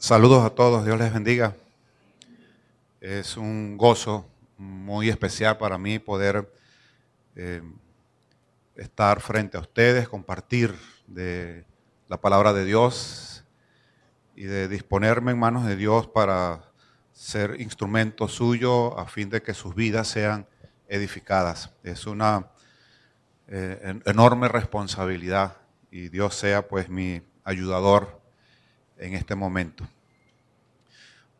Saludos a todos, Dios les bendiga. Es un gozo muy especial para mí poder eh, estar frente a ustedes, compartir de la palabra de Dios y de disponerme en manos de Dios para ser instrumento suyo a fin de que sus vidas sean edificadas. Es una eh, enorme responsabilidad y Dios sea pues mi ayudador en este momento.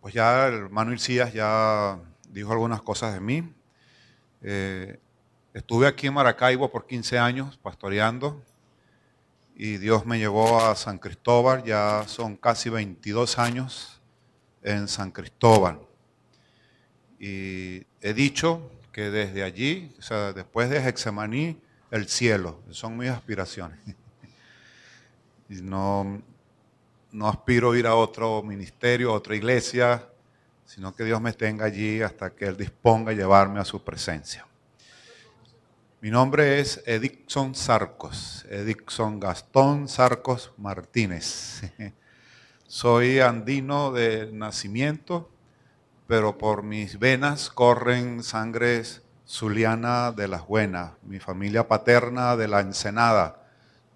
Pues ya el hermano Ilcías ya dijo algunas cosas de mí. Eh, estuve aquí en Maracaibo por 15 años pastoreando y Dios me llevó a San Cristóbal, ya son casi 22 años en San Cristóbal. Y he dicho que desde allí, o sea, después de Hexemaní, el cielo, son mis aspiraciones. y no, no aspiro a ir a otro ministerio, a otra iglesia, sino que Dios me tenga allí hasta que Él disponga a llevarme a su presencia. Mi nombre es Edixon Sarcos, Edixon Gastón Sarcos Martínez. Soy andino de nacimiento, pero por mis venas corren sangres zuliana de las buenas, mi familia paterna de la Ensenada,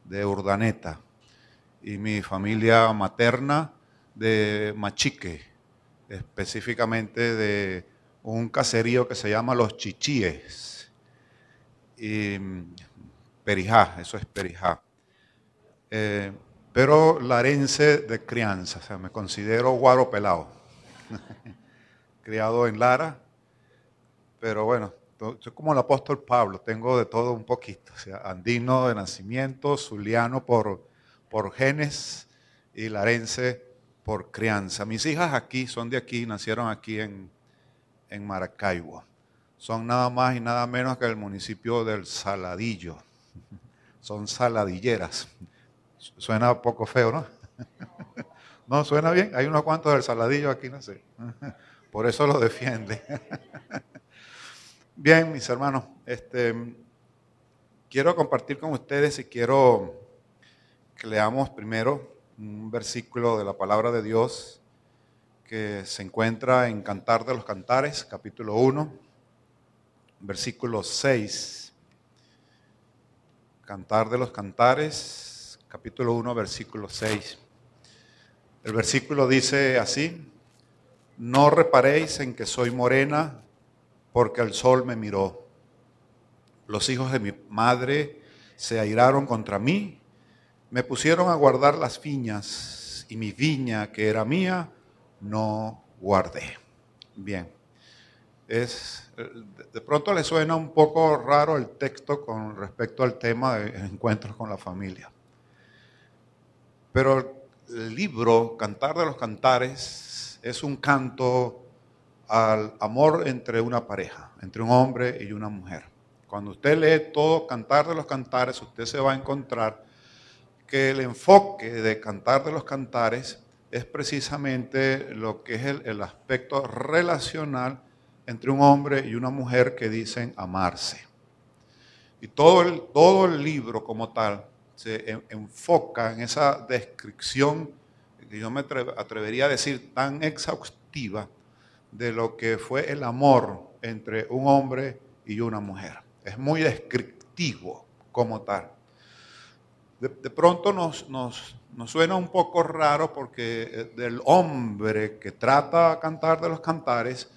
de Urdaneta y mi familia materna de Machique, específicamente de un caserío que se llama Los Chichíes. Y mm, Perijá, eso es Perijá. Eh, pero larense de crianza, o sea, me considero guaro pelado. Criado en Lara, pero bueno, soy como el apóstol Pablo, tengo de todo un poquito, o sea, andino de nacimiento, zuliano por por genes y larense por crianza. Mis hijas aquí son de aquí, nacieron aquí en, en Maracaibo. Son nada más y nada menos que el municipio del Saladillo. Son saladilleras. Suena poco feo, ¿no? No, suena bien. Hay unos cuantos del Saladillo aquí, no sé. Por eso lo defiende. Bien, mis hermanos, este, quiero compartir con ustedes y quiero que leamos primero un versículo de la palabra de Dios que se encuentra en Cantar de los Cantares, capítulo 1, versículo 6. Cantar de los Cantares, capítulo 1, versículo 6. El versículo dice así, no reparéis en que soy morena, porque el sol me miró. Los hijos de mi madre se airaron contra mí me pusieron a guardar las viñas y mi viña que era mía no guardé. Bien. Es, de pronto le suena un poco raro el texto con respecto al tema de encuentros con la familia. Pero el libro Cantar de los Cantares es un canto al amor entre una pareja, entre un hombre y una mujer. Cuando usted lee todo Cantar de los Cantares, usted se va a encontrar que el enfoque de Cantar de los Cantares es precisamente lo que es el, aspecto relacional entre un hombre y una mujer que dicen amarse. Y todo el, todo el libro como tal se enfoca en esa descripción que yo me atrevería a decir tan exhaustiva de lo que fue el amor entre un hombre y una mujer. Es muy descriptivo como tal de, pronto nos, nos, suena un poco raro porque eh, del hombre que trata a cantar de los cantares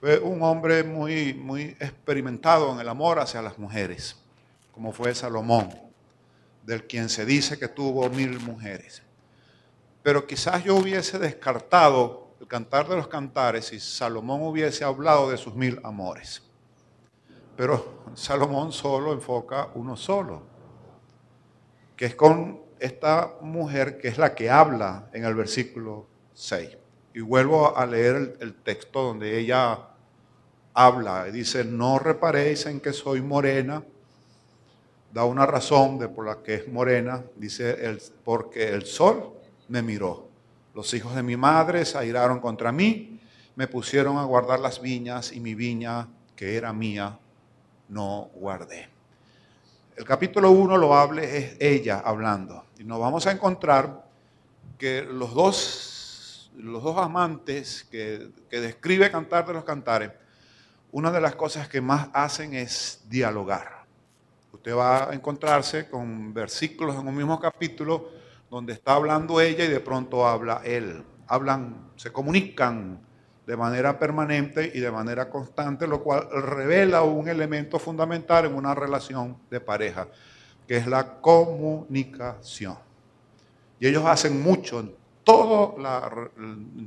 fue un hombre muy, muy experimentado en el amor hacia las mujeres, como fue Salomón, del quien se dice que tuvo mil mujeres. Pero quizás yo hubiese descartado el cantar de los cantares si Salomón hubiese hablado de sus mil amores. Pero Salomón solo enfoca uno solo, que es con esta mujer que es la que habla en el versículo 6. Y vuelvo a leer el, texto donde ella habla y dice, no reparéis en que soy morena, da una razón de por la que es morena, dice, el, porque el sol me miró. Los hijos de mi madre se airaron contra mí, me pusieron a guardar las viñas y mi viña, que era mía, no guardé. El capítulo 1 lo hable es ella hablando. Y nos vamos a encontrar que los dos los dos amantes que, que describe Cantar de los Cantares, una de las cosas que más hacen es dialogar. Usted va a encontrarse con versículos en un mismo capítulo donde está hablando ella y de pronto habla él. Hablan, se comunican de manera permanente y de manera constante, lo cual revela un elemento fundamental en una relación de pareja, que es la comunicación. Y ellos hacen mucho en todo,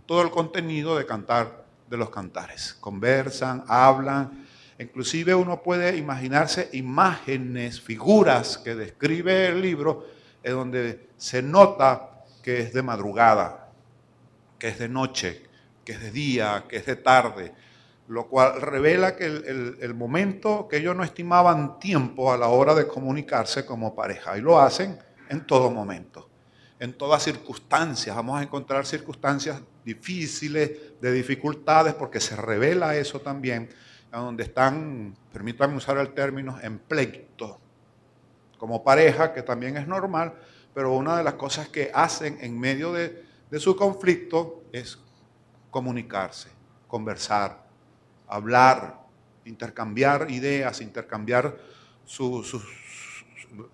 todo el contenido de cantar de los cantares. Conversan, hablan, inclusive uno puede imaginarse imágenes, figuras que describe el libro, en donde se nota que es de madrugada, que es de noche, que es de día, que es de tarde, lo cual revela que el, momento que ellos no estimaban tiempo a la hora de comunicarse como pareja, y lo hacen en todo momento, en todas circunstancias. Vamos a encontrar circunstancias difíciles, de dificultades, porque se revela eso también, donde están, permítanme usar el término, en pleito, como pareja, que también es normal, pero una de las cosas que hacen en medio de, su conflicto es comunicarse, conversar, hablar, intercambiar ideas, intercambiar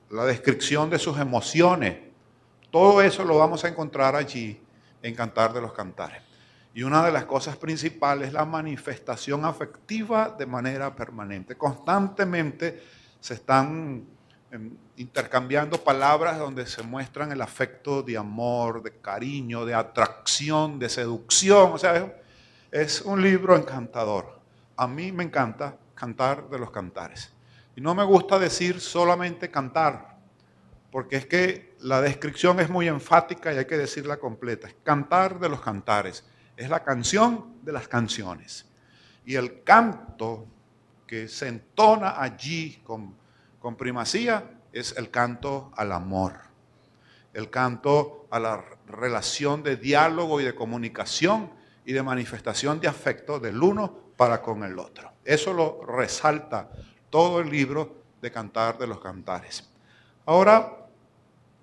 la descripción de sus emociones. Todo eso lo vamos a encontrar allí en Cantar de los Cantares. Y una de las cosas principales es la manifestación afectiva de manera permanente. Constantemente se están intercambiando palabras donde se muestran el afecto de amor, de cariño, de atracción, de seducción. O sea, es un libro encantador. A mí me encanta cantar de los cantares. Y no me gusta decir solamente cantar, porque es que la descripción es muy enfática y hay que decirla completa. Es cantar de los cantares. Es la canción de las canciones. Y el canto que se entona allí con con primacía es el canto al amor, el canto a la relación de diálogo y de comunicación y de manifestación de afecto del uno para con el otro. Eso lo resalta todo el libro de Cantar de los Cantares. Ahora,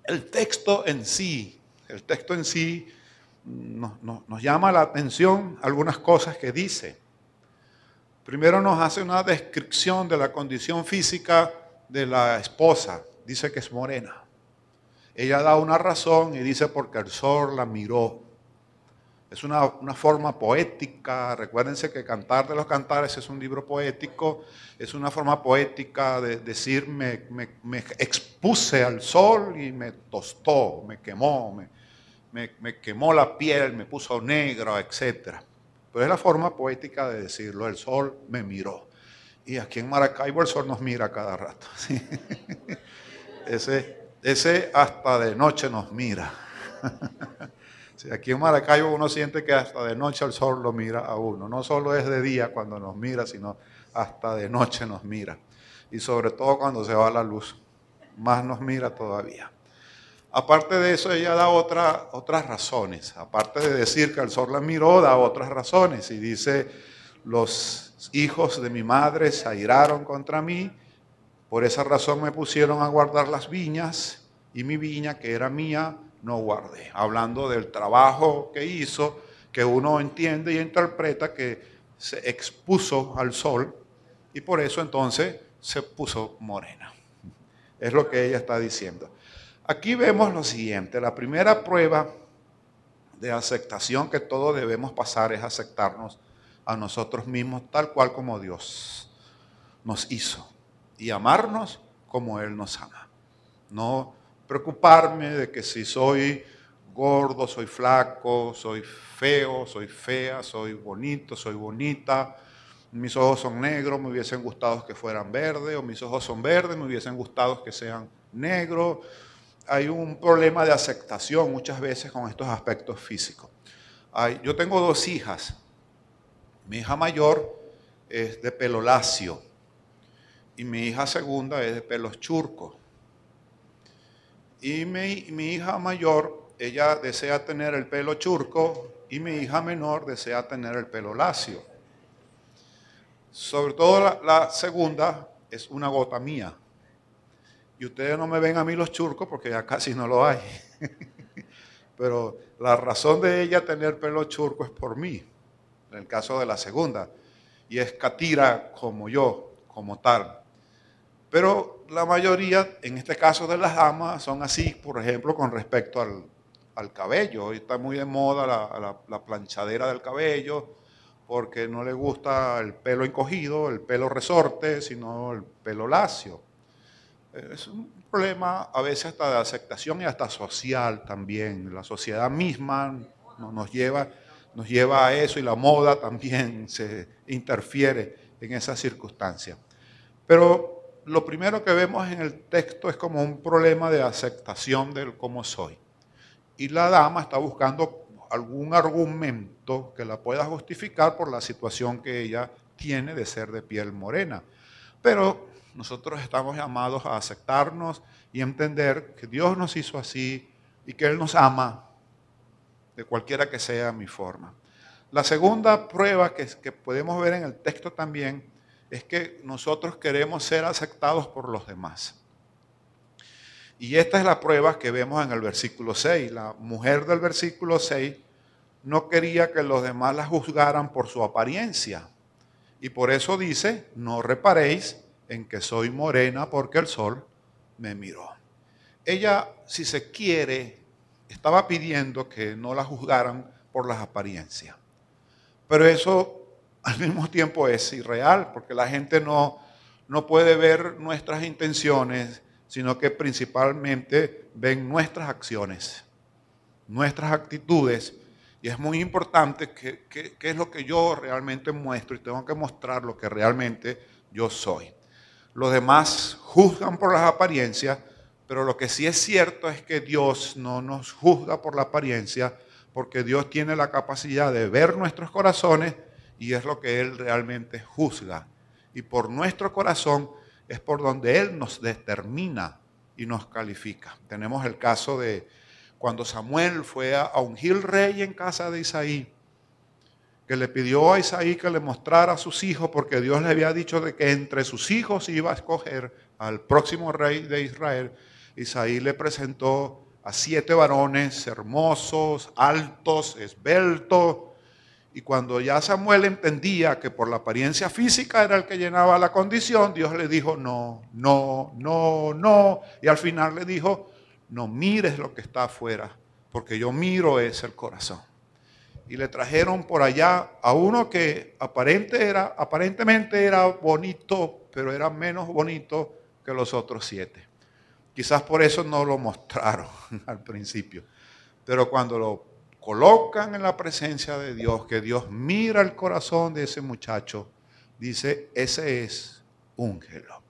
el texto en sí, el texto en sí nos, llama la atención algunas cosas que dice. Primero nos hace una descripción de la condición física de la esposa, dice que es morena. Ella da una razón y dice porque el sol la miró. Es una, forma poética, recuérdense que Cantar de los Cantares es un libro poético, es una forma poética de decir me, me, expuse al sol y me tostó, me quemó, me, me, quemó la piel, me puso negro, etc. Pero es la forma poética de decirlo, el sol me miró. Y aquí en Maracaibo el sol nos mira cada rato. Ese, ese hasta de noche nos mira. aquí en Maracaibo uno siente que hasta de noche el sol lo mira a uno. No solo es de día cuando nos mira, sino hasta de noche nos mira. Y sobre todo cuando se va la luz, más nos mira todavía. Aparte de eso, ella da otra, otras razones. Aparte de decir que el sol la miró, da otras razones. Y dice, los hijos de mi madre se airaron contra mí, por esa razón me pusieron a guardar las viñas y mi viña, que era mía, no guardé. Hablando del trabajo que hizo, que uno entiende y interpreta que se expuso al sol y por eso entonces se puso morena. Es lo que ella está diciendo. Aquí vemos lo siguiente, la primera prueba de aceptación que todos debemos pasar es aceptarnos a nosotros mismos tal cual como Dios nos hizo y amarnos como Él nos ama. No preocuparme de que si soy gordo, soy flaco, soy feo, soy fea, soy bonito, soy bonita, mis ojos son negros, me hubiesen gustado que fueran verdes, o mis ojos son verdes, me hubiesen gustado que sean negros. Hay un problema de aceptación muchas veces con estos aspectos físicos. yo tengo dos hijas mi hija mayor es de pelo lacio y mi hija segunda es de pelos churcos. Y mi, hija mayor, ella desea tener el pelo churco y mi hija menor desea tener el pelo lacio. Sobre todo la, la segunda es una gota mía. Y ustedes no me ven a mí los churcos porque ya casi no lo hay. pero la razón de ella tener pelo churco es por mí, en el caso de la segunda, y es catira como yo, como tal. Pero la mayoría, en este caso de las damas, son así, por ejemplo, con respecto al, cabello. Hoy está muy de moda la, la planchadera del cabello, porque no le gusta el pelo encogido, el pelo resorte, sino el pelo lacio. Es un problema a veces hasta de aceptación y hasta social también. La sociedad misma nos lleva, nos lleva a eso y la moda también se interfiere en esa circunstancia. Pero lo primero que vemos en el texto es como un problema de aceptación del cómo soy. Y la dama está buscando algún argumento que la pueda justificar por la situación que ella tiene de ser de piel morena. Pero nosotros estamos llamados a aceptarnos y entender que Dios nos hizo así y que Él nos ama de cualquiera que sea mi forma. La segunda prueba que, podemos ver en el texto también es que nosotros queremos ser aceptados por los demás. Y esta es la prueba que vemos en el versículo 6. La mujer del versículo 6 no quería que los demás la juzgaran por su apariencia. Y por eso dice, no reparéis en que soy morena porque el sol me miró. Ella, si se quiere, estaba pidiendo que no la juzgaran por las apariencias. Pero eso al mismo tiempo es irreal, porque la gente no, no puede ver nuestras intenciones, sino que principalmente ven nuestras acciones, nuestras actitudes. Y es muy importante que, es lo que yo realmente muestro y tengo que mostrar lo que realmente yo soy. Los demás juzgan por las apariencias, pero lo que sí es cierto es que Dios no nos juzga por la apariencia, porque Dios tiene la capacidad de ver nuestros corazones y es lo que Él realmente juzga. Y por nuestro corazón es por donde Él nos determina y nos califica. Tenemos el caso de cuando Samuel fue a ungir rey en casa de Isaí que le pidió a Isaí que le mostrara a sus hijos, porque Dios le había dicho de que entre sus hijos iba a escoger al próximo rey de Israel. Isaí le presentó a siete varones hermosos, altos, esbeltos. Y cuando ya Samuel entendía que por la apariencia física era el que llenaba la condición, Dios le dijo, no, no, no, no. Y al final le dijo, no mires lo que está afuera, porque yo miro es el corazón y le trajeron por allá a uno que aparente era, aparentemente era bonito, pero era menos bonito que los otros siete. Quizás por eso no lo mostraron al principio. Pero cuando lo colocan en la presencia de Dios, que Dios mira el corazón de ese muchacho, dice, ese es úngelo.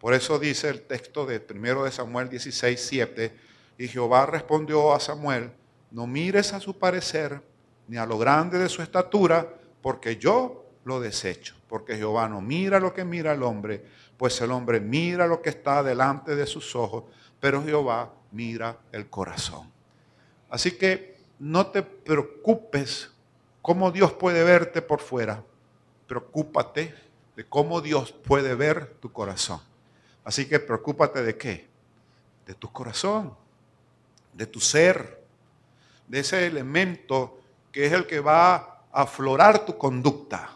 Por eso dice el texto de 1 de Samuel 16, 7, y Jehová respondió a Samuel, no mires a su parecer, ni a lo grande de su estatura, porque yo lo desecho. Porque Jehová no mira lo que mira el hombre, pues el hombre mira lo que está delante de sus ojos, pero Jehová mira el corazón. Así que no te preocupes cómo Dios puede verte por fuera, preocúpate de cómo Dios puede ver tu corazón. Así que preocúpate de qué? De tu corazón, de tu ser, de ese elemento que es el que va a aflorar tu conducta,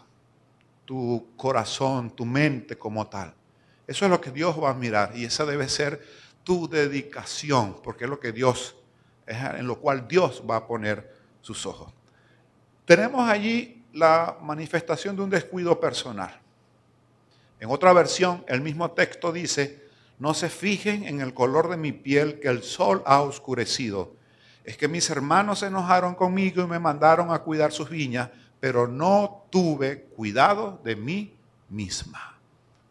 tu corazón, tu mente como tal. Eso es lo que Dios va a mirar y esa debe ser tu dedicación, porque es lo que Dios, es en lo cual Dios va a poner sus ojos. Tenemos allí la manifestación de un descuido personal. En otra versión, el mismo texto dice, no se fijen en el color de mi piel que el sol ha oscurecido es que mis hermanos se enojaron conmigo y me mandaron a cuidar sus viñas, pero no tuve cuidado de mí misma.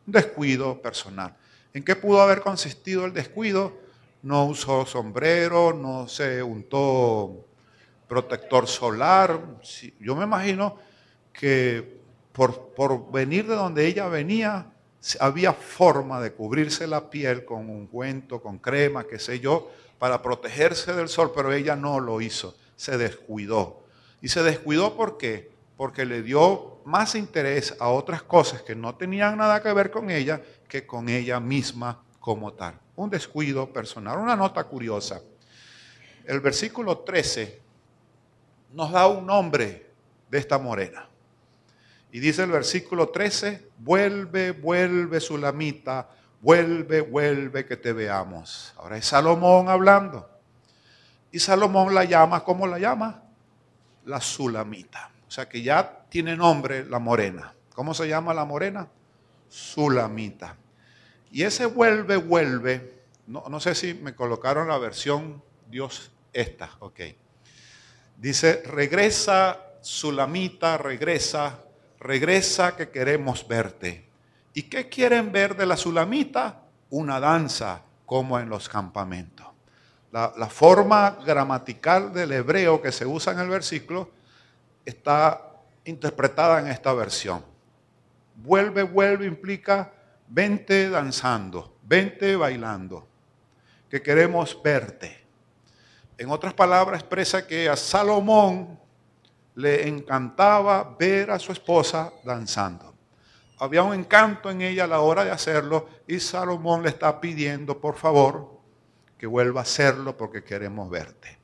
Descuido personal. ¿En qué pudo haber consistido el descuido? No usó sombrero, no se untó protector solar. Yo me imagino que por, por venir de donde ella venía, había forma de cubrirse la piel con un cuento, con crema, qué sé yo, para protegerse del sol, pero ella no lo hizo, se descuidó. Y se descuidó ¿por qué? Porque le dio más interés a otras cosas que no tenían nada que ver con ella que con ella misma como tal. Un descuido personal, una nota curiosa. el versículo 13 nos da un nombre de esta morena. Y dice el versículo 13, vuelve, vuelve Sulamita, vuelve, vuelve que te veamos. Ahora es Salomón hablando. Y Salomón la llama, ¿cómo la llama? La Sulamita. O sea que ya tiene nombre la morena. ¿Cómo se llama la morena? Sulamita. Y ese vuelve, vuelve, no, no sé si me colocaron la versión Dios esta, ok. Dice, regresa, Sulamita, regresa, regresa que queremos verte. ¿Y qué quieren ver de la Sulamita? Una danza como en los campamentos. La, la, forma gramatical del hebreo que se usa en el versículo está interpretada en esta versión. Vuelve, vuelve implica vente danzando, vente bailando, que queremos verte. En otras palabras, expresa que a Salomón le encantaba ver a su esposa danzando. Había un encanto en ella a la hora de hacerlo y Salomón le está pidiendo, por favor, que vuelva a hacerlo porque queremos verte.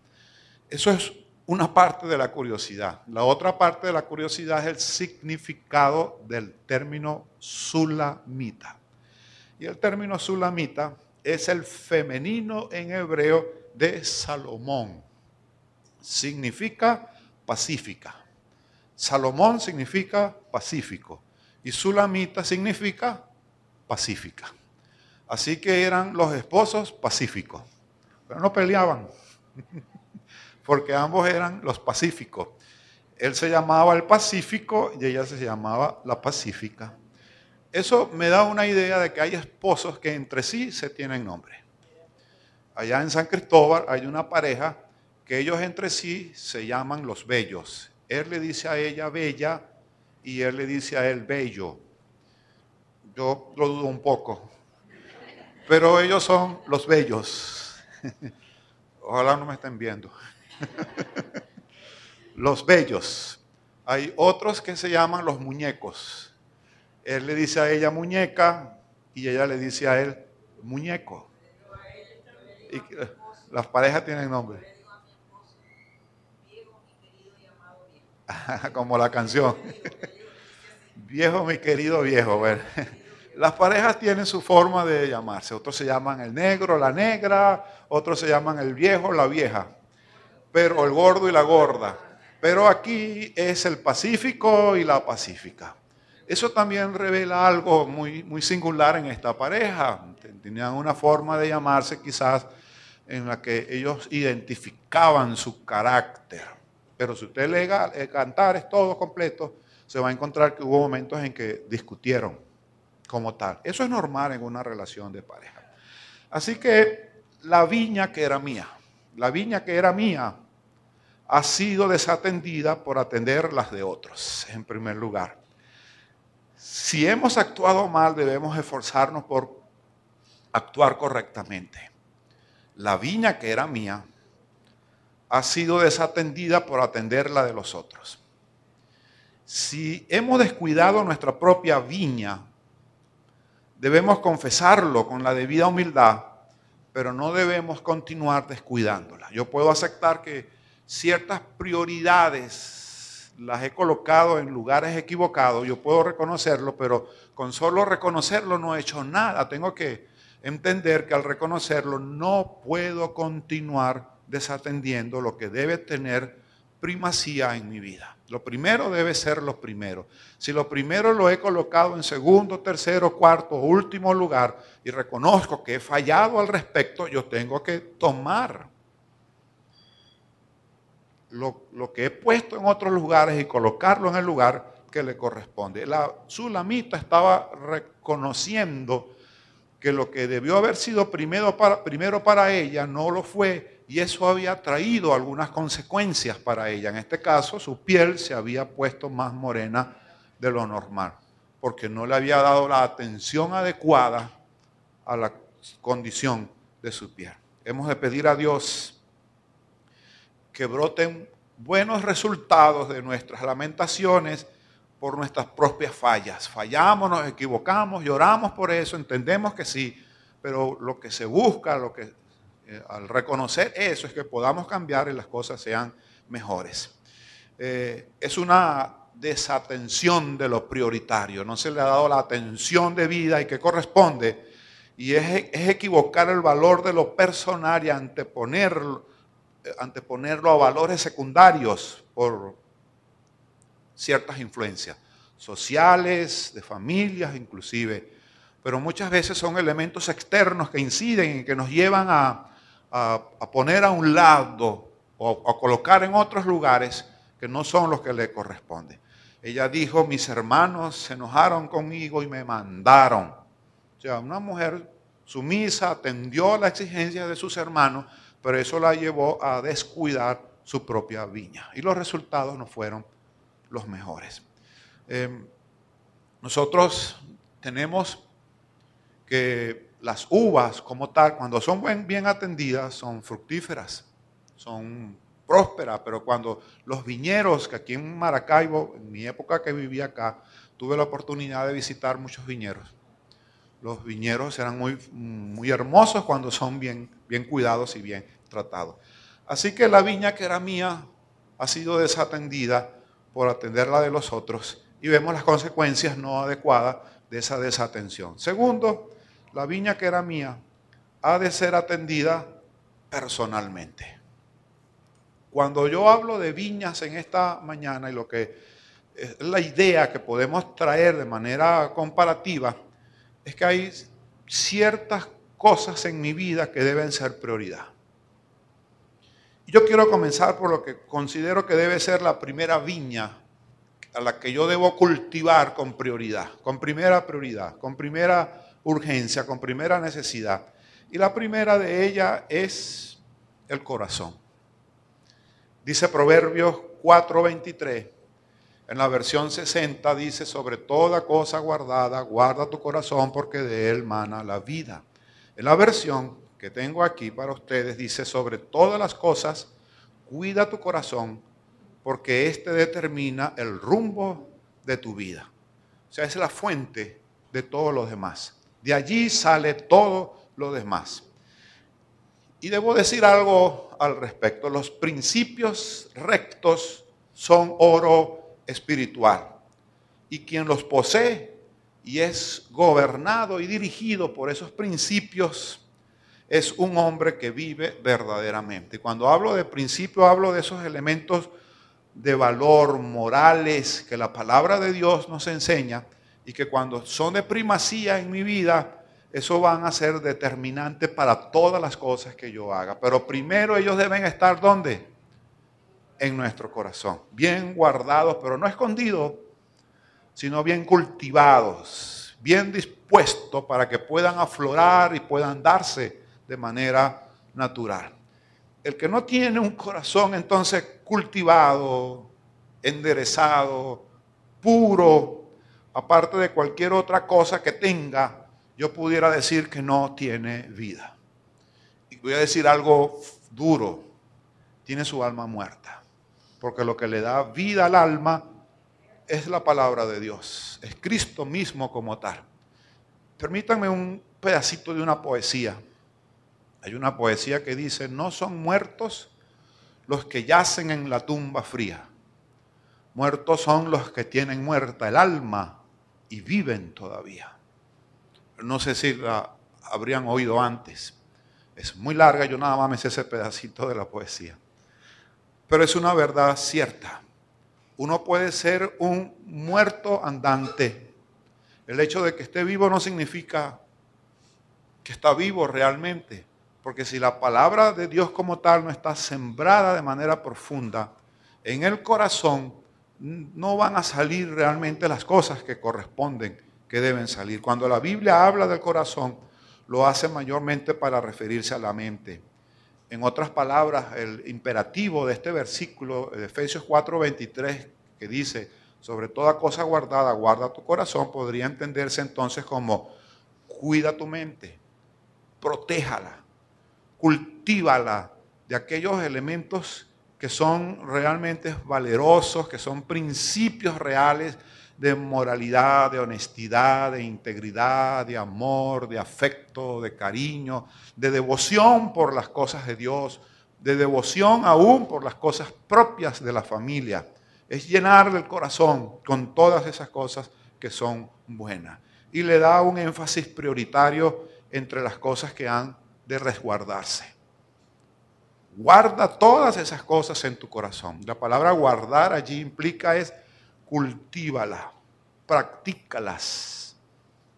Eso es una parte de la curiosidad. La otra parte de la curiosidad es el significado del término sulamita. Y el término sulamita es el femenino en hebreo de Salomón. Significa pacífica. Salomón significa pacífico y Sulamita significa pacífica. Así que eran los esposos pacíficos, pero no peleaban, porque ambos eran los pacíficos. Él se llamaba el Pacífico y ella se llamaba la Pacífica. Eso me da una idea de que hay esposos que entre sí se tienen nombre. Allá en San Cristóbal hay una pareja que ellos entre sí se llaman los bellos. Él le dice a ella bella y él le dice a él bello. Yo lo dudo un poco, pero ellos son los bellos. Ojalá no me estén viendo. los bellos. Hay otros que se llaman los muñecos. Él le dice a ella muñeca y ella le dice a él muñeco. Y las parejas tienen nombre. Como la canción. Viejo, mi querido viejo. Las parejas tienen su forma de llamarse. Otros se llaman el negro, la negra. Otros se llaman el viejo, la vieja. Pero el gordo y la gorda. Pero aquí es el pacífico y la pacífica. Eso también revela algo muy, muy singular en esta pareja. Tenían una forma de llamarse quizás en la que ellos identificaban su carácter. Pero si usted lee eh, cantares todos completos, se va a encontrar que hubo momentos en que discutieron como tal. Eso es normal en una relación de pareja. Así que la viña que era mía, la viña que era mía, ha sido desatendida por atender las de otros, en primer lugar. Si hemos actuado mal, debemos esforzarnos por actuar correctamente la viña que era mía ha sido desatendida por atender la de los otros. Si hemos descuidado nuestra propia viña, debemos confesarlo con la debida humildad, pero no debemos continuar descuidándola. Yo puedo aceptar que ciertas prioridades las he colocado en lugares equivocados, yo puedo reconocerlo, pero con solo reconocerlo no he hecho nada. Tengo que entender que al reconocerlo no puedo continuar desatendiendo lo que debe tener primacía en mi vida. Lo primero debe ser lo primero. Si lo primero lo he colocado en segundo, tercero, cuarto, último lugar y reconozco que he fallado al respecto, yo tengo que tomar lo, que he puesto en otros lugares y colocarlo en el lugar que le corresponde. La Sulamita estaba reconociendo que lo que debió haber sido primero para ella no lo fue y eso había traído algunas consecuencias para ella. En este caso, su piel se había puesto más morena de lo normal, porque no le había dado la atención adecuada a la condición de su piel. Hemos de pedir a Dios que broten buenos resultados de nuestras lamentaciones por nuestras propias fallas. Fallamos, nos equivocamos, lloramos por eso, entendemos que sí, pero lo que se busca, lo que eh, al reconocer eso es que podamos cambiar y las cosas sean mejores. Eh, es una desatención de lo prioritario, no se le ha dado la atención de vida y que corresponde, y es, equivocar el valor de lo personal y anteponerlo, anteponerlo a valores secundarios por ciertas influencias sociales, de familias inclusive, pero muchas veces son elementos externos que inciden y que nos llevan a, poner a un lado o a colocar en otros lugares que no son los que le corresponden. Ella dijo, mis hermanos se enojaron conmigo y me mandaron. O sea, una mujer sumisa atendió a la exigencia de sus hermanos, pero eso la llevó a descuidar su propia viña. Y los resultados no fueron los mejores. Em, nosotros tenemos que las uvas como tal, cuando son bien atendidas, son fructíferas, son prósperas, pero cuando los viñeros, que aquí en Maracaibo, en mi época que vivía acá, tuve la oportunidad de visitar muchos viñeros. Los viñeros eran muy, muy hermosos cuando son bien, bien cuidados y bien tratados. Así que la viña que era mía ha sido desatendida por atenderla de los otros y vemos las consecuencias no adecuadas de esa desatención. Segundo, la viña que era mía ha de ser atendida personalmente. Cuando yo hablo de viñas en esta mañana y lo que es la idea que podemos traer de manera comparativa, es que hay ciertas cosas en mi vida que deben ser prioridad. Yo quiero comenzar por lo que considero que debe ser la primera viña a la que yo debo cultivar con prioridad, con primera prioridad, con primera urgencia, con primera necesidad. Y la primera de ellas es el corazón. Dice Proverbios 4:23, en la versión 60 dice, sobre toda cosa guardada, guarda tu corazón porque de él mana la vida. La versión que tengo aquí para ustedes dice, sobre todas las cosas, cuida tu corazón porque éste determina el rumbo de tu vida. O sea, es la fuente de todos los demás. De allí sale todo lo demás. Y debo decir algo al respecto. Los principios rectos son oro espiritual. Y quien los posee y es gobernado y dirigido por esos principios es un hombre que vive verdaderamente. Cuando hablo de principio, hablo de esos elementos de valor, morales, que la palabra de Dios nos enseña y que cuando son de primacía en mi vida, eso van a ser determinantes para todas las cosas que yo haga. Pero primero ellos deben estar ¿dónde? En nuestro corazón, bien guardados, pero no escondidos, sino bien cultivados, bien dispuestos para que puedan aflorar y puedan darse de manera natural. El que no tiene un corazón entonces cultivado, enderezado, puro, aparte de cualquier otra cosa que tenga, yo pudiera decir que no tiene vida. Y voy a decir algo duro, tiene su alma muerta, porque lo que le da vida al alma es la palabra de Dios, es Cristo mismo como tal. Permítanme un pedacito de una poesía. Hay una poesía que dice, no son muertos los que yacen en la tumba fría. Muertos son los que tienen muerta el alma y viven todavía. No sé si la habrían oído antes. Es muy larga, yo nada más me sé ese pedacito de la poesía. Pero es una verdad cierta. Uno puede ser un muerto andante. El hecho de que esté vivo no significa que está vivo realmente. Porque si la palabra de Dios como tal no está sembrada de manera profunda en el corazón, no van a salir realmente las cosas que corresponden, que deben salir. Cuando la Biblia habla del corazón, lo hace mayormente para referirse a la mente. En otras palabras, el imperativo de este versículo de Efesios 4:23, que dice, sobre toda cosa guardada, guarda tu corazón, podría entenderse entonces como, cuida tu mente, protéjala, cultívala de aquellos elementos que son realmente valerosos, que son principios reales de moralidad, de honestidad, de integridad, de amor, de afecto, de cariño, de devoción por las cosas de Dios, de devoción aún por las cosas propias de la familia. Es llenar el corazón con todas esas cosas que son buenas. Y le da un énfasis prioritario entre las cosas que han de resguardarse. Guarda todas esas cosas en tu corazón. La palabra guardar allí implica es cultívala, practícalas,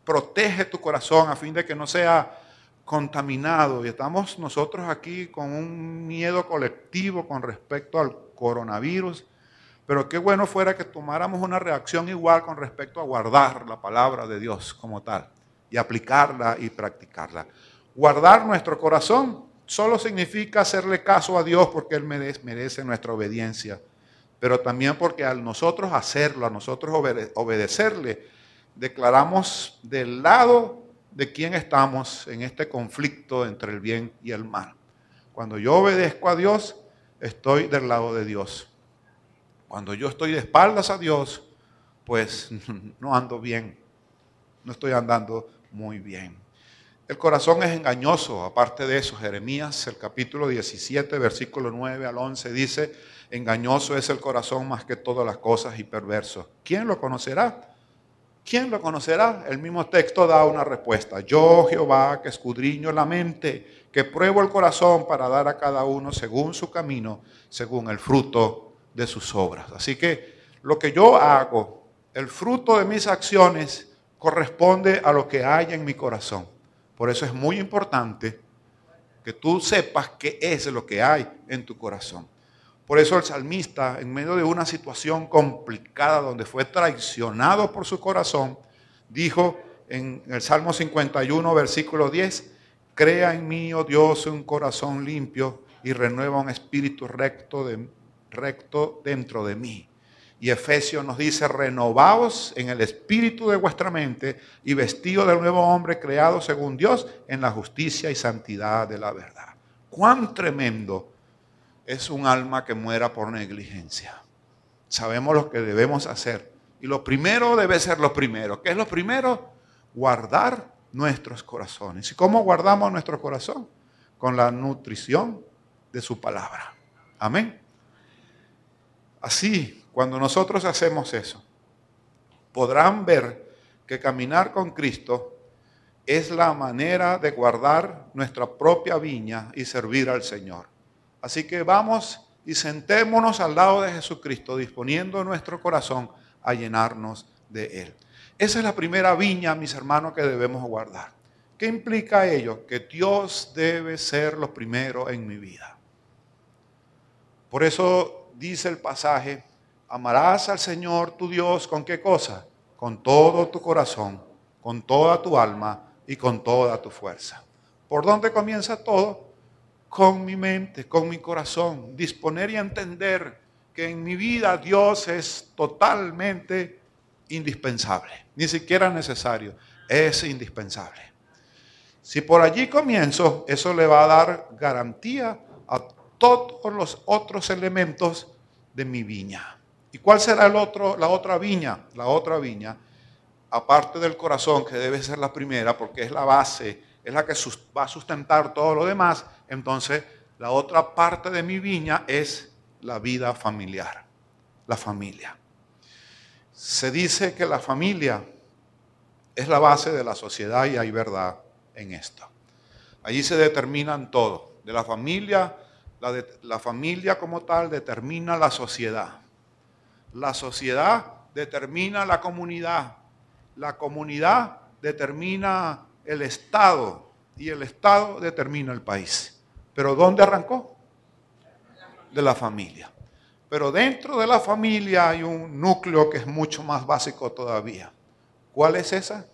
protege tu corazón a fin de que no sea contaminado. Y estamos nosotros aquí con un miedo colectivo con respecto al coronavirus, pero qué bueno fuera que tomáramos una reacción igual con respecto a guardar la palabra de Dios como tal y aplicarla y practicarla. Guardar nuestro corazón solo significa hacerle caso a Dios porque Él merece, nuestra obediencia, pero también porque al nosotros hacerlo, a nosotros obedecerle, declaramos del lado de quién estamos en este conflicto entre el bien y el mal. Cuando yo obedezco a Dios, estoy del lado de Dios. Cuando yo estoy de espaldas a Dios, pues no ando bien, no estoy andando muy bien. El corazón es engañoso, aparte de eso, Jeremías, el capítulo 17, versículo 9 al 11, dice, engañoso es el corazón más que todas las cosas y perverso. ¿Quién lo conocerá? ¿Quién lo conocerá? El mismo texto da una respuesta. Yo, Jehová, que escudriño la mente, que pruebo el corazón para dar a cada uno según su camino, según el fruto de sus obras. Así que lo que yo hago, el fruto de mis acciones, corresponde a lo que hay en mi corazón. Por eso es muy importante que tú sepas qué es lo que hay en tu corazón. Por eso el salmista, en medio de una situación complicada donde fue traicionado por su corazón, dijo en el Salmo 51, versículo 10, Crea en mí, oh Dios, un corazón limpio y renueva un espíritu recto, recto dentro de mí. Y Efesios nos dice, renovaos en el espíritu de vuestra mente y vestido del nuevo hombre creado según Dios en la justicia y santidad de la verdad. Cuán tremendo es un alma que muera por negligencia. Sabemos lo que debemos hacer. Y lo primero debe ser lo primero. ¿Qué es lo primero? Guardar nuestros corazones. ¿Y cómo guardamos nuestro corazón? Con la nutrición de su palabra. Amén. Así cuando nosotros hacemos eso, podrán ver que caminar con Cristo es la manera de guardar nuestra propia viña y servir al Señor. Así que vamos y sentémonos al lado de Jesucristo, disponiendo nuestro corazón a llenarnos de Él. Esa es la primera viña, mis hermanos, que debemos guardar. ¿Qué implica ello? Que Dios debe ser lo primero en mi vida. Por eso dice el pasaje, Amarás al Señor tu Dios con qué cosa? Con todo tu corazón, con toda tu alma y con toda tu fuerza. ¿Por dónde comienza todo? Con mi mente, con mi corazón. Disponer y entender que en mi vida Dios es totalmente indispensable. Ni siquiera necesario, es indispensable. Si por allí comienzo, eso le va a dar garantía a todos los otros elementos de mi viña. ¿Y cuál será el otro, la otra viña? La otra viña, aparte del corazón, que debe ser la primera, porque es la base, es la que va a sustentar todo lo demás, entonces la otra parte de mi viña es la vida familiar, la familia. Se dice que la familia es la base de la sociedad y hay verdad en esto. Allí se determinan todo. De la familia, la, la familia como tal determina la sociedad. La sociedad determina la comunidad. La comunidad determina el Estado y el Estado determina el país. ¿Pero dónde arrancó? De la familia. Pero dentro de la familia hay un núcleo que es mucho más básico todavía. ¿Cuál es esa?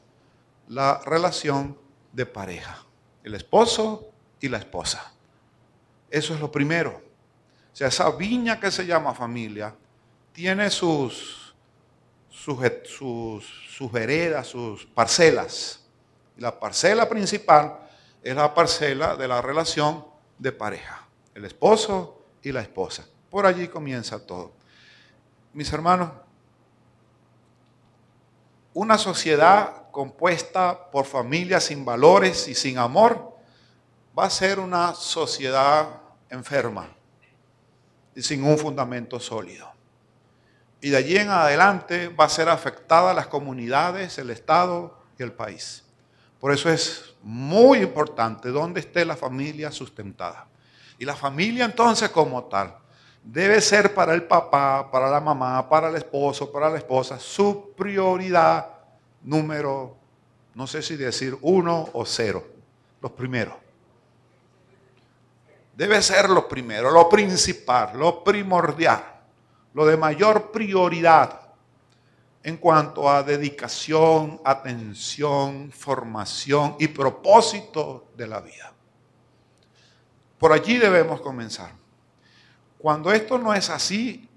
La relación de pareja. El esposo y la esposa. Eso es lo primero. O sea, esa viña que se llama familia tiene sus, sus, sus, heredas, sus parcelas. La parcela principal es la parcela de la relación de pareja, el esposo y la esposa. Por allí comienza todo. Mis hermanos, una sociedad compuesta por familias sin valores y sin amor va a ser una sociedad enferma y sin un fundamento sólido. Y de allí en adelante va a ser afectada las comunidades, el Estado y el país. Por eso es muy importante dónde esté la familia sustentada. Y la familia entonces como tal debe ser para el papá, para la mamá, para el esposo, para la esposa, su prioridad número, no sé si decir uno o cero, los primeros. Debe ser lo primero, lo principal, lo primordial, lo de mayor prioridad en cuanto a dedicación, atención, formación y propósito de la vida. Por allí debemos comenzar. Cuando esto no es así,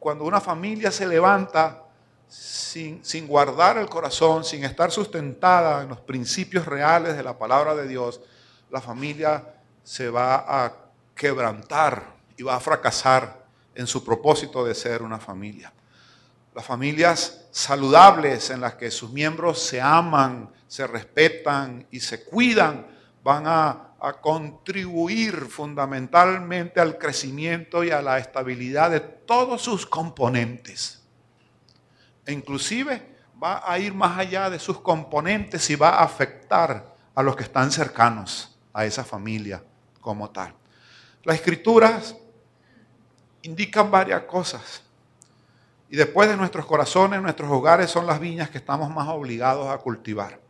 cuando una familia se levanta sin, sin, guardar el corazón, sin estar sustentada en los principios reales de la palabra de Dios, la familia se va a quebrantar y va a fracasar en su propósito de ser una familia. Las familias saludables en las que sus miembros se aman, se respetan y se cuidan van a contribuir fundamentalmente al crecimiento y a la estabilidad de todos sus componentes. E inclusive va a ir más allá de sus componentes y va a afectar a los que están cercanos a esa familia como tal. Las escrituras indican varias cosas. Y después de nuestros corazones, nuestros hogares son las viñas que estamos más obligados a cultivar.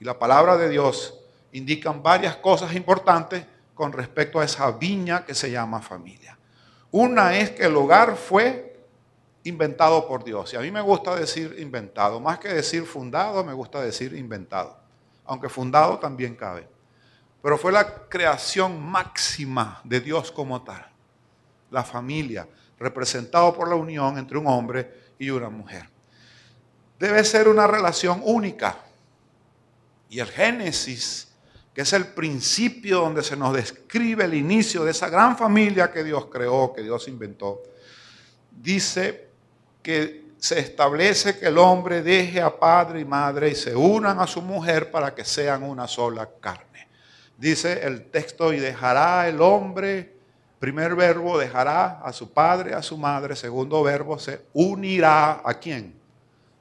Y la palabra de Dios indican varias cosas importantes con respecto a esa viña que se llama familia. Una es que el hogar fue inventado por Dios. Y a mí me gusta decir inventado. Más que decir fundado, me gusta decir inventado. Aunque fundado también cabe. Pero fue la creación máxima de Dios como tal. La familia, representado por la unión entre un hombre y una mujer. Debe ser una relación única. Y el Génesis que es el principio donde se nos describe el inicio de esa gran familia que Dios creó, que Dios inventó, dice que se establece que el hombre deje a padre y madre y se unan a su mujer para que sean una sola carne. Dice el texto, y dejará el hombre, primer verbo, dejará a su padre, a su madre, segundo verbo, se unirá a quién?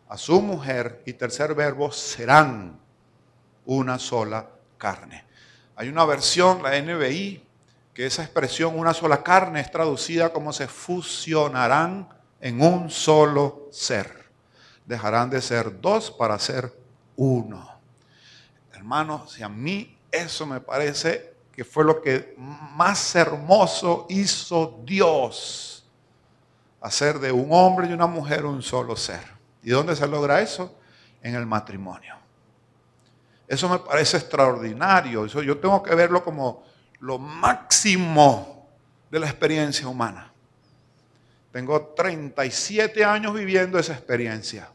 A su mujer y tercer verbo, serán una sola carne. Hay una versión, la NBI, que esa expresión una sola carne es traducida como se fusionarán en un solo ser. Dejarán de ser dos para ser uno. Hermanos, si a mí eso me parece que fue lo que más hermoso hizo Dios, hacer de un hombre y una mujer un solo ser. ¿Y dónde se logra eso? En el matrimonio. Eso me parece extraordinario. Yo tengo que verlo como lo máximo de la experiencia humana. Tengo 37 años viviendo esa experiencia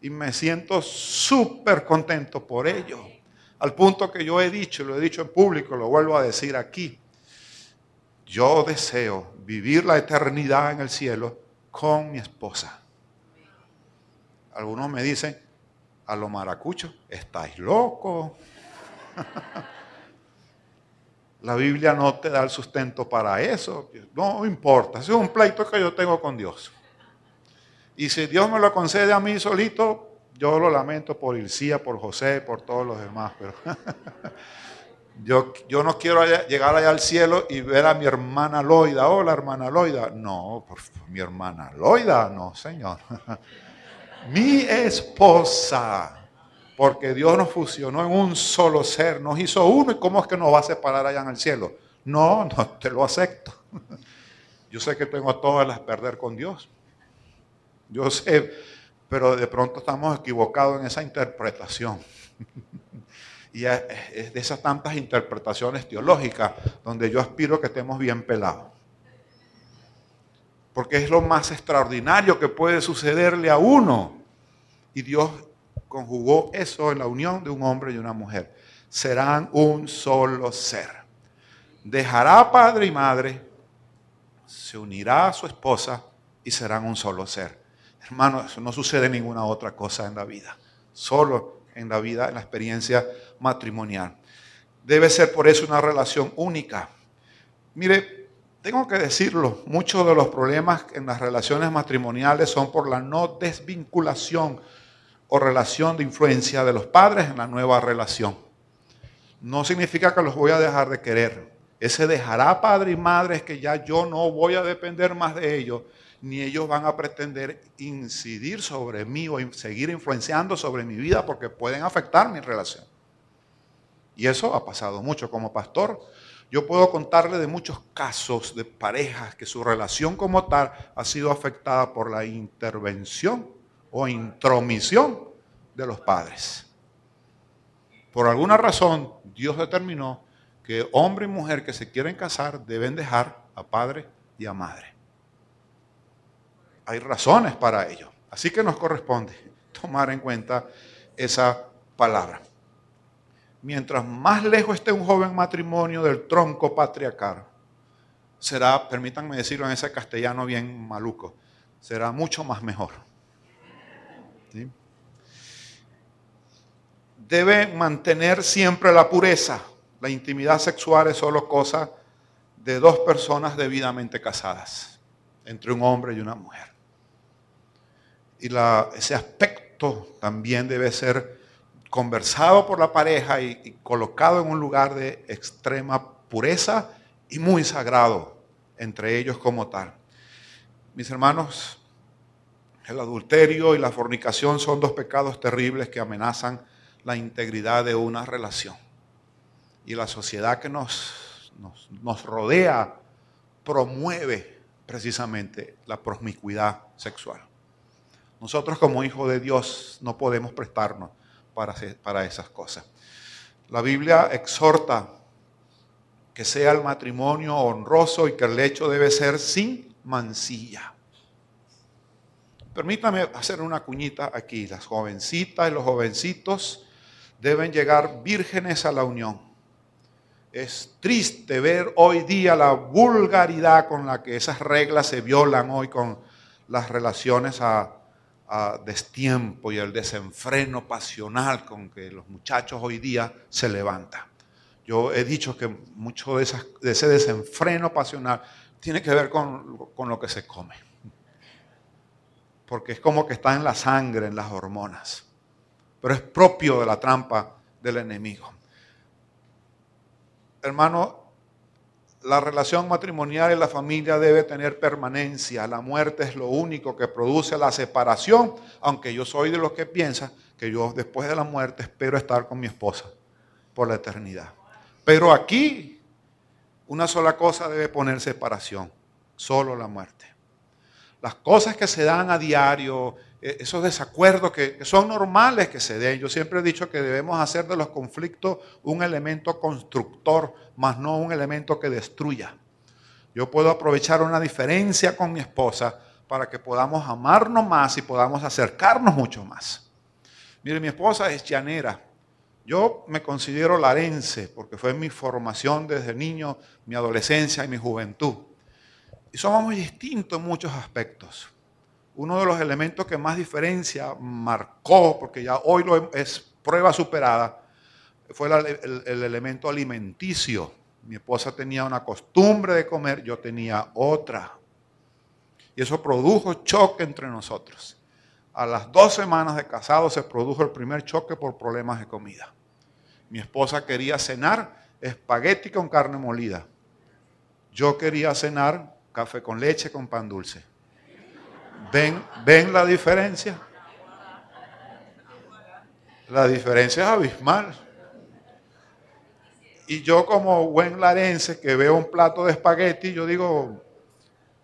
y me siento súper contento por ello. Al punto que yo he dicho, lo he dicho en público, lo vuelvo a decir aquí. Yo deseo vivir la eternidad en el cielo con mi esposa. Algunos me dicen, a los maracuchos, estáis locos. La Biblia no te da el sustento para eso. No importa, ese es un pleito que yo tengo con Dios. Y si Dios me lo concede a mí solito, yo lo lamento por Ilcía, por José, por todos los demás. Pero yo, yo no quiero llegar allá al cielo y ver a mi hermana Loida. Hola, hermana Loida. No, por, mi hermana Loida, no, Señor. mi esposa. Porque Dios nos fusionó en un solo ser, nos hizo uno y cómo es que nos va a separar allá en el cielo. No, no te lo acepto. Yo sé que tengo todas las perder con Dios. Yo sé, pero de pronto estamos equivocados en esa interpretación. Y es de esas tantas interpretaciones teológicas donde yo aspiro que estemos bien pelados porque es lo más extraordinario que puede sucederle a uno. Y Dios conjugó eso en la unión de un hombre y una mujer. Serán un solo ser. Dejará padre y madre, se unirá a su esposa y serán un solo ser. Hermano, eso no sucede ninguna otra cosa en la vida. Solo en la vida, en la experiencia matrimonial. Debe ser por eso una relación única. Mire, tengo que decirlo, muchos de los problemas en las relaciones matrimoniales son por la no desvinculación o relación de influencia de los padres en la nueva relación. No significa que los voy a dejar de querer. Ese dejará padre y madre es que ya yo no voy a depender más de ellos, ni ellos van a pretender incidir sobre mí o seguir influenciando sobre mi vida porque pueden afectar mi relación. Y eso ha pasado mucho como pastor. Yo puedo contarle de muchos casos de parejas que su relación como tal ha sido afectada por la intervención o intromisión de los padres. Por alguna razón, Dios determinó que hombre y mujer que se quieren casar deben dejar a padre y a madre. Hay razones para ello. Así que nos corresponde tomar en cuenta esa palabra mientras más lejos esté un joven matrimonio del tronco patriarcal, será, permítanme decirlo en ese castellano bien maluco, será mucho más mejor. Debe mantener siempre la pureza. La intimidad sexual es solo cosa de dos personas debidamente casadas, entre un hombre y una mujer. Y ese aspecto también debe ser conversado por la pareja y, colocado en un lugar de extrema pureza y muy sagrado entre ellos como tal. Mis hermanos, el adulterio y la fornicación son dos pecados terribles que amenazan la integridad de una relación. Y la sociedad que nos, nos, nos rodea promueve precisamente la promiscuidad sexual. Nosotros como hijos de Dios no podemos prestarnos para, para esas cosas. La Biblia exhorta que sea el matrimonio honroso y que el hecho debe ser sin mancilla. Permítame hacer una cuñita aquí. Las jovencitas y los jovencitos deben llegar vírgenes a la unión. Es triste ver hoy día la vulgaridad con la que esas reglas se violan hoy con las relaciones a, a destiempo y el desenfreno pasional con que los muchachos hoy día se levantan. Yo he dicho que mucho de, ese desenfreno pasional tiene que ver con, con lo que se come. Porque es como que está en la sangre, en las hormonas. Pero es propio de la trampa del enemigo. Hermano, la relación matrimonial y la familia debe tener permanencia. La muerte es lo único que produce la separación, aunque yo soy de los que piensan que yo después de la muerte espero estar con mi esposa por la eternidad. Pero aquí una sola cosa debe poner separación, solo la muerte. Las cosas que se dan a diario, esos desacuerdos que, son normales que se den. Yo siempre he dicho que debemos hacer de los conflictos un elemento constructor, más no un elemento que destruya. Yo puedo aprovechar una diferencia con mi esposa para que podamos amarnos más y podamos acercarnos mucho más. Mire, mi esposa es llanera. Yo me considero larense porque fue mi formación desde niño, mi adolescencia y mi juventud. Y somos muy distintos en muchos aspectos uno de los elementos que más diferencia marcó, porque ya hoy lo es prueba superada, fue el, elemento alimenticio. Mi esposa tenía una costumbre de comer, yo tenía otra. Y eso produjo choque entre nosotros. A las dos semanas de casado se produjo el primer choque por problemas de comida. Mi esposa quería cenar espagueti con carne molida. Yo quería cenar café con leche con pan dulce. ¿Ven, ¿Ven la diferencia? La diferencia es abismal. Y yo como buen larense que veo un plato de espagueti, yo digo,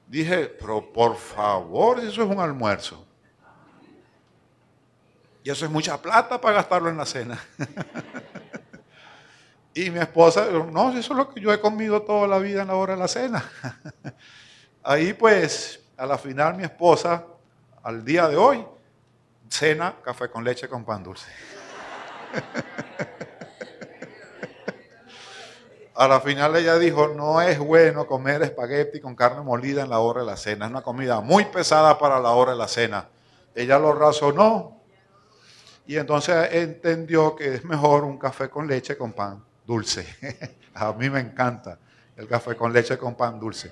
dije, pero por favor, eso es un almuerzo. Y eso es mucha plata para gastarlo en la cena. y mi esposa, no, eso es lo que yo he comido toda la vida en la hora de la cena. Ahí pues a la final mi esposa, al día de hoy, cena café con leche con pan dulce. a la final ella dijo, no es bueno comer espagueti con carne molida en la hora de la cena. Es una comida muy pesada para la hora de la cena. Ella lo razonó y entonces entendió que es mejor un café con leche con pan dulce. A mí me encanta el café con leche con pan dulce.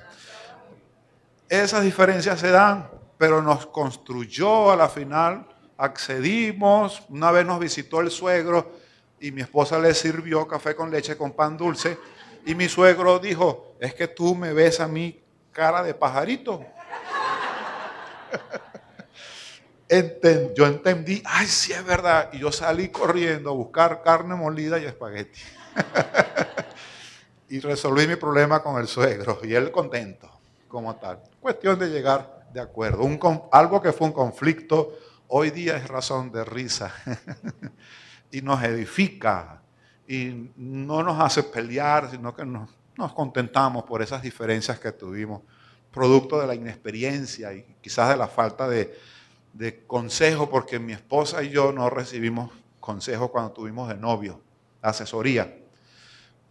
Esas diferencias se dan, pero nos construyó a la final, accedimos, una vez nos visitó el suegro y mi esposa le sirvió café con leche con pan dulce y mi suegro dijo, es que tú me ves a mí cara de pajarito. yo entendí, ay, sí es verdad, y yo salí corriendo a buscar carne molida y espagueti. y resolví mi problema con el suegro y él contento como tal. Cuestión de llegar de acuerdo. Un, algo que fue un conflicto, hoy día es razón de risa y nos edifica y no nos hace pelear, sino que nos, contentamos por esas diferencias que tuvimos, producto de la inexperiencia y quizás de la falta de, de consejo, porque mi esposa y yo no recibimos consejo cuando tuvimos de novio, asesoría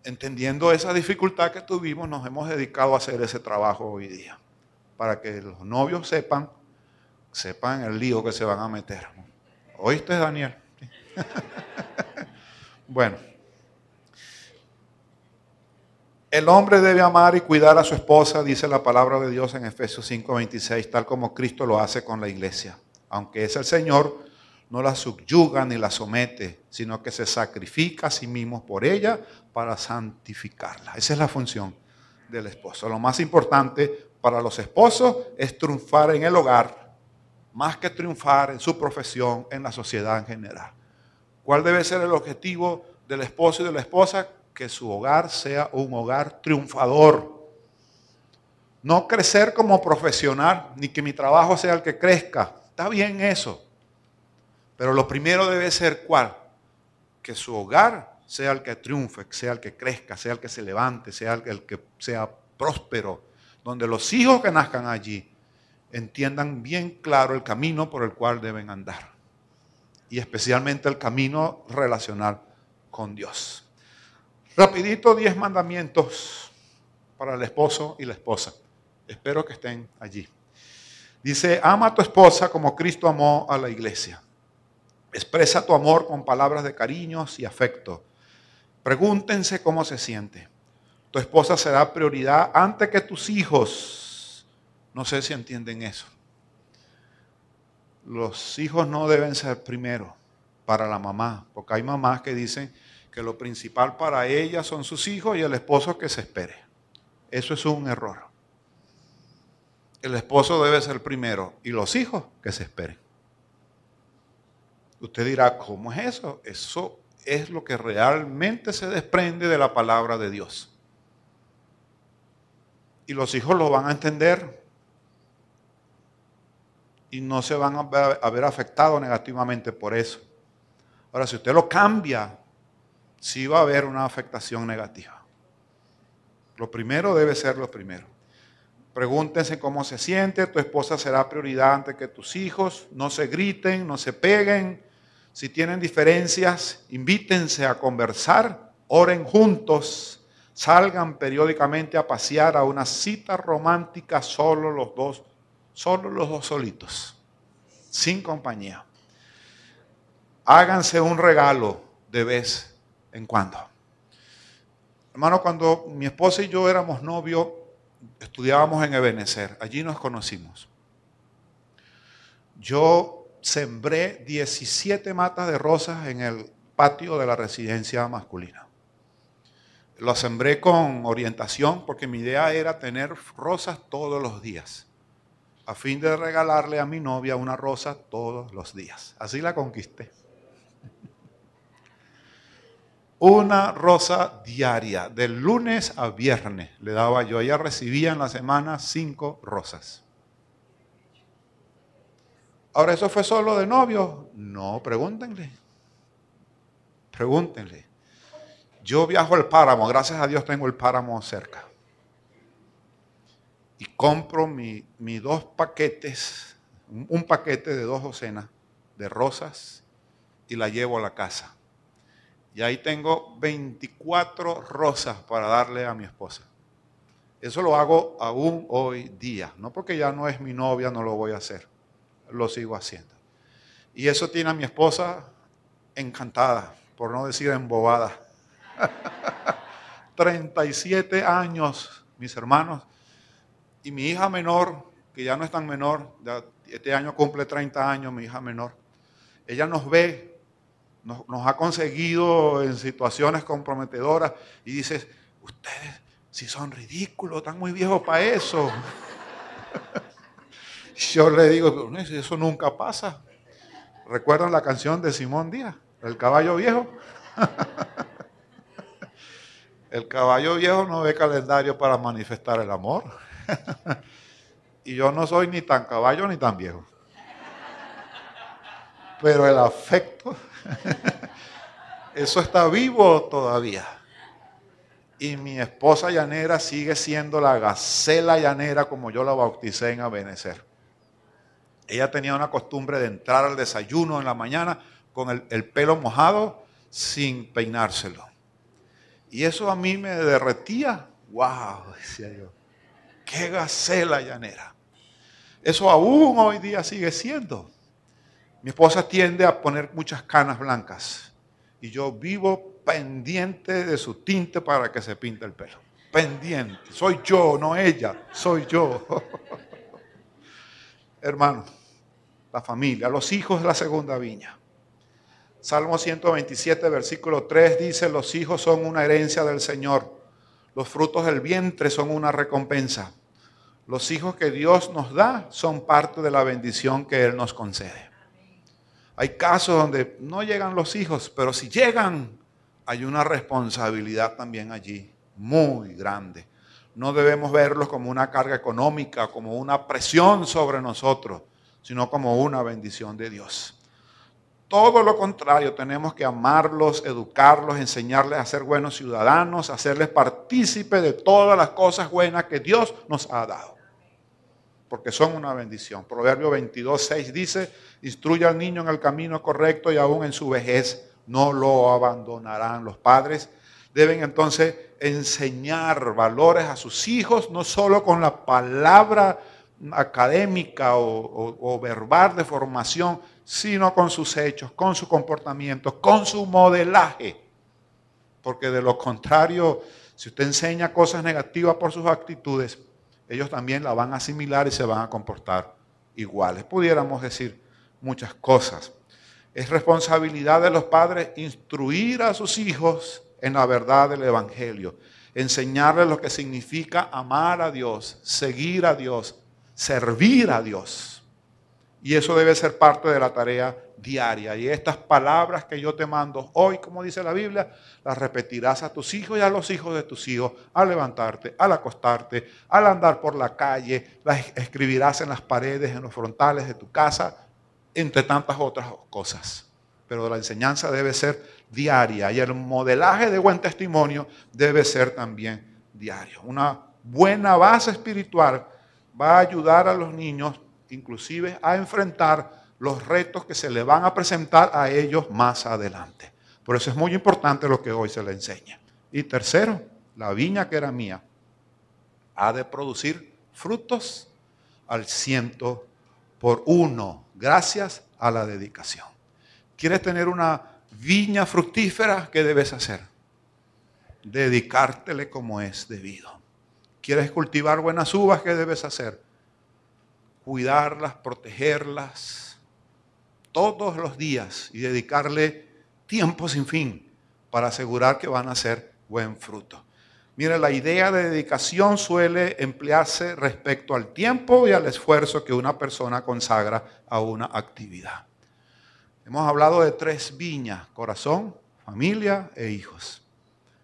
entendiendo esa dificultad que tuvimos, nos hemos dedicado a hacer ese trabajo hoy día. Para que los novios sepan, sepan el lío que se van a meter. ¿Oíste, Daniel? bueno. El hombre debe amar y cuidar a su esposa, dice la palabra de Dios en Efesios 5:26, tal como Cristo lo hace con la iglesia. Aunque es el Señor, no la subyuga ni la somete, sino que se sacrifica a sí mismo por ella para santificarla. Esa es la función del esposo. Lo más importante para los esposos es triunfar en el hogar, más que triunfar en su profesión, en la sociedad en general. ¿Cuál debe ser el objetivo del esposo y de la esposa? Que su hogar sea un hogar triunfador. No crecer como profesional, ni que mi trabajo sea el que crezca. Está bien eso pero lo primero debe ser cuál? Que su hogar sea el que triunfe, sea el que crezca, sea el que se levante, sea el que sea próspero, donde los hijos que nazcan allí entiendan bien claro el camino por el cual deben andar. Y especialmente el camino relacional con Dios. Rapidito, diez mandamientos para el esposo y la esposa. Espero que estén allí. Dice, ama a tu esposa como Cristo amó a la iglesia Expresa tu amor con palabras de cariños y afecto. Pregúntense cómo se siente. Tu esposa será prioridad antes que tus hijos. No sé si entienden eso. Los hijos no deben ser primero para la mamá, porque hay mamás que dicen que lo principal para ella son sus hijos y el esposo que se espere. Eso es un error. El esposo debe ser primero y los hijos que se esperen. Usted dirá, ¿cómo es eso? Eso es lo que realmente se desprende de la palabra de Dios. Y los hijos lo van a entender y no se van a ver afectados negativamente por eso. Ahora, si usted lo cambia, sí va a haber una afectación negativa. Lo primero debe ser lo primero. Pregúntense cómo se siente, tu esposa será prioridad antes que tus hijos, no se griten, no se peguen, si tienen diferencias, invítense a conversar, oren juntos, salgan periódicamente a pasear a una cita romántica solo los dos, solo los dos solitos, sin compañía. Háganse un regalo de vez en cuando. Hermano, cuando mi esposa y yo éramos novios, estudiábamos en Ebenezer, allí nos conocimos. Yo sembré 17 matas de rosas en el patio de la residencia masculina. Lo sembré con orientación porque mi idea era tener rosas todos los días, a fin de regalarle a mi novia una rosa todos los días. Así la conquisté. Una rosa diaria, del lunes a viernes le daba yo. Ella recibía en la semana cinco rosas. Ahora, ¿eso fue solo de novio? No, pregúntenle. Pregúntenle. Yo viajo al páramo, gracias a Dios tengo el páramo cerca. Y compro mis dos paquetes, un paquete de dos docenas de rosas y la llevo a la casa. Y ahí tengo 24 rosas para darle a mi esposa. Eso lo hago aún hoy día, no porque ya no es mi novia, no lo voy a hacer lo sigo haciendo. Y eso tiene a mi esposa encantada, por no decir embobada. 37 años, mis hermanos. Y mi hija menor, que ya no es tan menor, este año cumple 30 años, mi hija menor, ella nos ve, nos, ha conseguido en situaciones comprometedoras y dice, ustedes si son ridículos, están muy viejos para eso. Yo le digo, eso nunca pasa. ¿Recuerdan la canción de Simón Díaz, El caballo viejo? El caballo viejo no ve calendario para manifestar el amor. Y yo no soy ni tan caballo ni tan viejo. Pero el afecto, eso está vivo todavía. Y mi esposa llanera sigue siendo la gacela llanera como yo la bauticé en Abenecer. Ella tenía una costumbre de entrar al desayuno en la mañana con el, el pelo mojado sin peinárselo. Y eso a mí me derretía. ¡Wow! Decía yo. ¡Qué gacela llanera! Eso aún hoy día sigue siendo. Mi esposa tiende a poner muchas canas blancas y yo vivo pendiente de su tinte para que se pinte el pelo. Pendiente. Soy yo, no ella, soy yo. Hermano, la familia, los hijos de la segunda viña. Salmo 127, versículo 3 dice, los hijos son una herencia del Señor, los frutos del vientre son una recompensa. Los hijos que Dios nos da son parte de la bendición que Él nos concede. Hay casos donde no llegan los hijos, pero si llegan, hay una responsabilidad también allí muy grande. No debemos verlos como una carga económica, como una presión sobre nosotros, sino como una bendición de Dios. Todo lo contrario, tenemos que amarlos, educarlos, enseñarles a ser buenos ciudadanos, hacerles partícipe de todas las cosas buenas que Dios nos ha dado porque son una bendición. Proverbio 22, 6 dice, instruye al niño en el camino correcto y aún en su vejez no lo abandonarán. Los padres deben entonces enseñar valores a sus hijos, no solo con la palabra académica o, verbal de formación, sino con sus hechos, con su comportamiento, con su modelaje. Porque de lo contrario, si usted enseña cosas negativas por sus actitudes, ellos también la van a asimilar y se van a comportar iguales. Pudiéramos decir muchas cosas. Es responsabilidad de los padres instruir a sus hijos en la verdad del Evangelio, enseñarles lo que significa amar a Dios, seguir a Dios, servir a Dios. Y eso debe ser parte de la tarea diaria. Y estas palabras que yo te mando hoy, como dice la Biblia, las repetirás a tus hijos y a los hijos de tus hijos al levantarte, al acostarte, al andar por la calle, las escribirás en las paredes, en los frontales de tu casa, entre tantas otras cosas. Pero la enseñanza debe ser diaria y el modelaje de buen testimonio debe ser también diario. Una buena base espiritual va a ayudar a los niños inclusive a enfrentar los retos que se le van a presentar a ellos más adelante. Por eso es muy importante lo que hoy se le enseña. Y tercero, la viña que era mía ha de producir frutos al ciento por uno, gracias a la dedicación. ¿Quieres tener una viña fructífera? ¿Qué debes hacer? Dedicártele como es debido. ¿Quieres cultivar buenas uvas? ¿Qué debes hacer? Cuidarlas, protegerlas, todos los días y dedicarle tiempo sin fin para asegurar que van a ser buen fruto. Mire, la idea de dedicación suele emplearse respecto al tiempo y al esfuerzo que una persona consagra a una actividad. Hemos hablado de tres viñas, corazón, familia e hijos.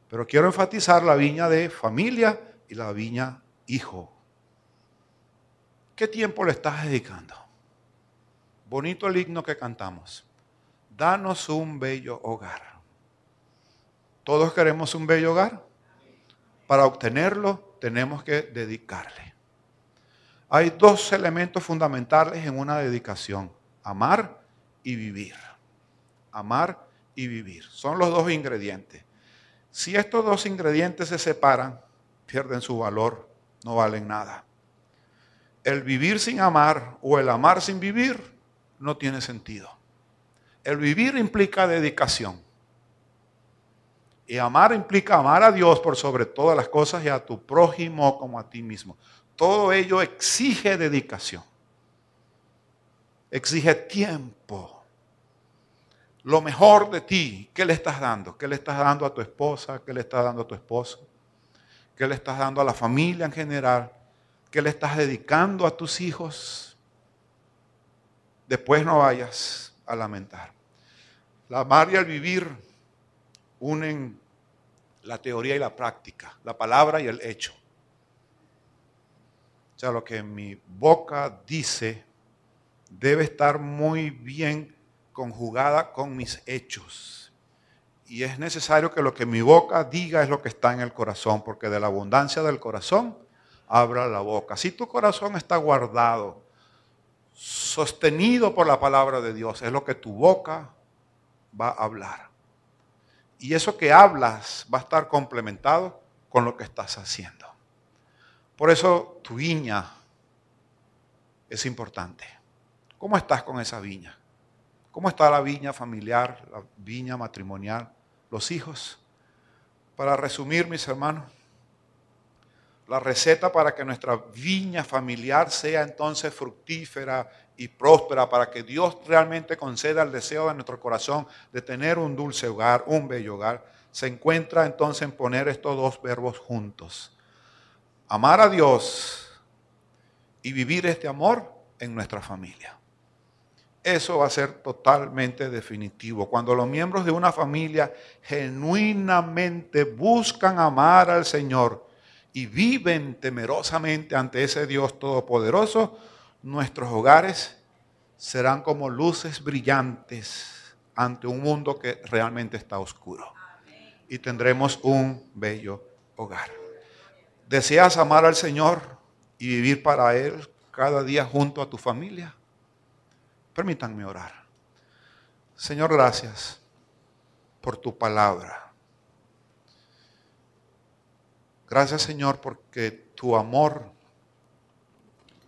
Pero quiero enfatizar la viña de familia y la viña hijo. ¿Qué tiempo le estás dedicando? Bonito el himno que cantamos. Danos un bello hogar. Todos queremos un bello hogar. Para obtenerlo tenemos que dedicarle. Hay dos elementos fundamentales en una dedicación. Amar y vivir. Amar y vivir. Son los dos ingredientes. Si estos dos ingredientes se separan, pierden su valor, no valen nada. El vivir sin amar o el amar sin vivir no tiene sentido. El vivir implica dedicación. Y amar implica amar a Dios por sobre todas las cosas y a tu prójimo como a ti mismo. Todo ello exige dedicación. Exige tiempo. Lo mejor de ti, ¿qué le estás dando? ¿Qué le estás dando a tu esposa? ¿Qué le estás dando a tu esposo? ¿Qué le estás dando a la familia en general? ¿Qué le estás dedicando a tus hijos? Después no vayas a lamentar. La amar y el vivir unen la teoría y la práctica, la palabra y el hecho. O sea, lo que mi boca dice debe estar muy bien conjugada con mis hechos. Y es necesario que lo que mi boca diga es lo que está en el corazón, porque de la abundancia del corazón abra la boca. Si tu corazón está guardado, sostenido por la palabra de Dios, es lo que tu boca va a hablar. Y eso que hablas va a estar complementado con lo que estás haciendo. Por eso tu viña es importante. ¿Cómo estás con esa viña? ¿Cómo está la viña familiar, la viña matrimonial, los hijos? Para resumir, mis hermanos, la receta para que nuestra viña familiar sea entonces fructífera y próspera, para que Dios realmente conceda el deseo de nuestro corazón de tener un dulce hogar, un bello hogar, se encuentra entonces en poner estos dos verbos juntos. Amar a Dios y vivir este amor en nuestra familia. Eso va a ser totalmente definitivo. Cuando los miembros de una familia genuinamente buscan amar al Señor, y viven temerosamente ante ese Dios todopoderoso, nuestros hogares serán como luces brillantes ante un mundo que realmente está oscuro. Y tendremos un bello hogar. ¿Deseas amar al Señor y vivir para Él cada día junto a tu familia? Permítanme orar. Señor, gracias por tu palabra. Gracias Señor porque tu amor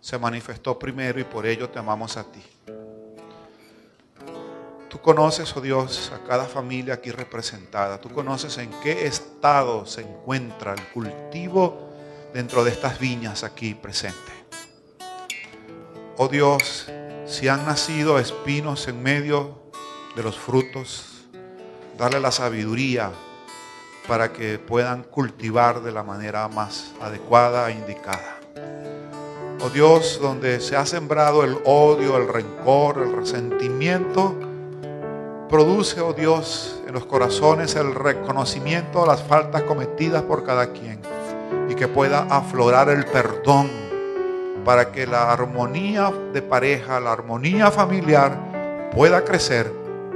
se manifestó primero y por ello te amamos a ti. Tú conoces, oh Dios, a cada familia aquí representada. Tú conoces en qué estado se encuentra el cultivo dentro de estas viñas aquí presentes. Oh Dios, si han nacido espinos en medio de los frutos, darle la sabiduría para que puedan cultivar de la manera más adecuada e indicada. Oh Dios, donde se ha sembrado el odio, el rencor, el resentimiento, produce, oh Dios, en los corazones el reconocimiento de las faltas cometidas por cada quien y que pueda aflorar el perdón para que la armonía de pareja, la armonía familiar pueda crecer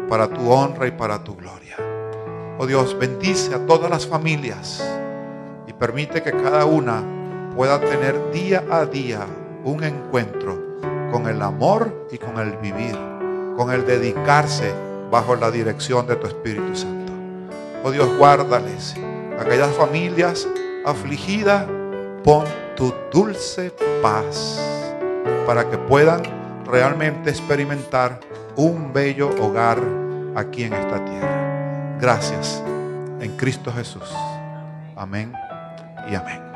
para tu honra y para tu gloria. Oh Dios, bendice a todas las familias y permite que cada una pueda tener día a día un encuentro con el amor y con el vivir, con el dedicarse bajo la dirección de tu Espíritu Santo. Oh Dios, guárdales. Aquellas familias afligidas, pon tu dulce paz para que puedan realmente experimentar un bello hogar aquí en esta tierra. Gracias en Cristo Jesús. Amén y amén.